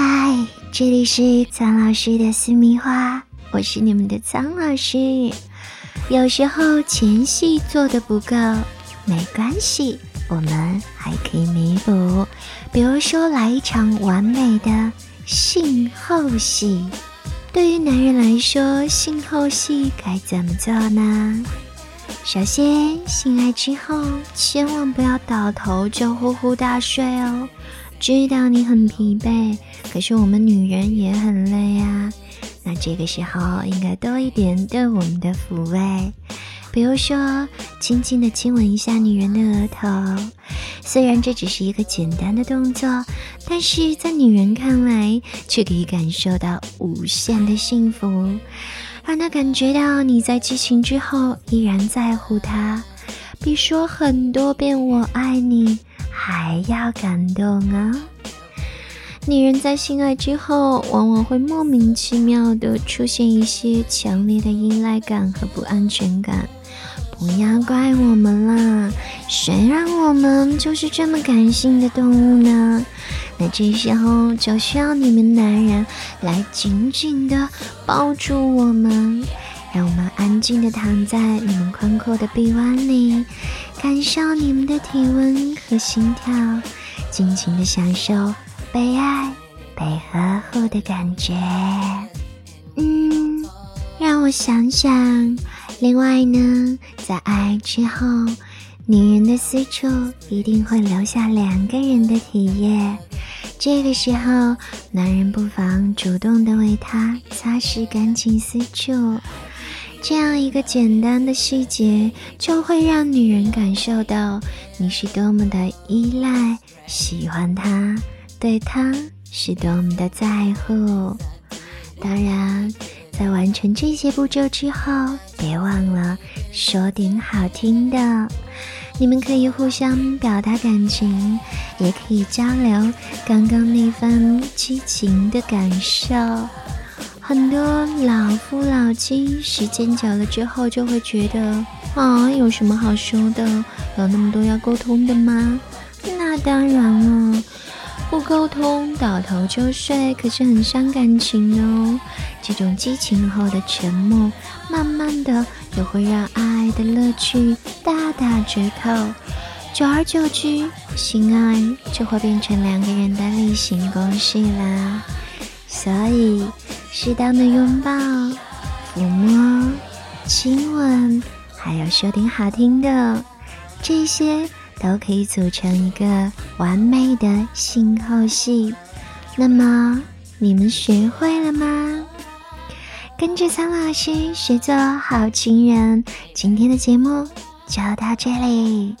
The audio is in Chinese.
嗨，这里是苍老师的私密话，我是你们的苍老师。有时候前戏做的不够，没关系，我们还可以弥补。比如说，来一场完美的性后戏。对于男人来说，性后戏该怎么做呢？首先，性爱之后千万不要倒头就呼呼大睡哦。知道你很疲惫，可是我们女人也很累啊。那这个时候应该多一点对我们的抚慰，比如说轻轻的亲吻一下女人的额头。虽然这只是一个简单的动作，但是在女人看来却可以感受到无限的幸福，让她感觉到你在激情之后依然在乎她，比说很多遍“我爱你”。还要感动啊！女人在性爱之后，往往会莫名其妙的出现一些强烈的依赖感和不安全感。不要怪我们啦，谁让我们就是这么感性的动物呢？那这时候就需要你们男人来紧紧的抱住我们。让我们安静的躺在你们宽阔的臂弯里，感受你们的体温和心跳，尽情的享受被爱、被呵护的感觉。嗯，让我想想。另外呢，在爱之后，女人的私处一定会留下两个人的体液。这个时候，男人不妨主动的为她擦拭干净私处。这样一个简单的细节，就会让女人感受到你是多么的依赖、喜欢她，对她是多么的在乎。当然，在完成这些步骤之后，别忘了说点好听的。你们可以互相表达感情，也可以交流刚刚那份激情的感受。很多老夫老妻，时间久了之后就会觉得啊，有什么好说的？有那么多要沟通的吗？那当然了，不沟通倒头就睡，可是很伤感情哦。这种激情后的沉默，慢慢的也会让爱的乐趣大打折扣。久而久之，性爱就会变成两个人的例行公事啦。所以。适当的拥抱、抚摸、亲吻，还有说点好听的，这些都可以组成一个完美的性后戏。那么，你们学会了吗？跟着苍老师学做好情人，今天的节目就到这里。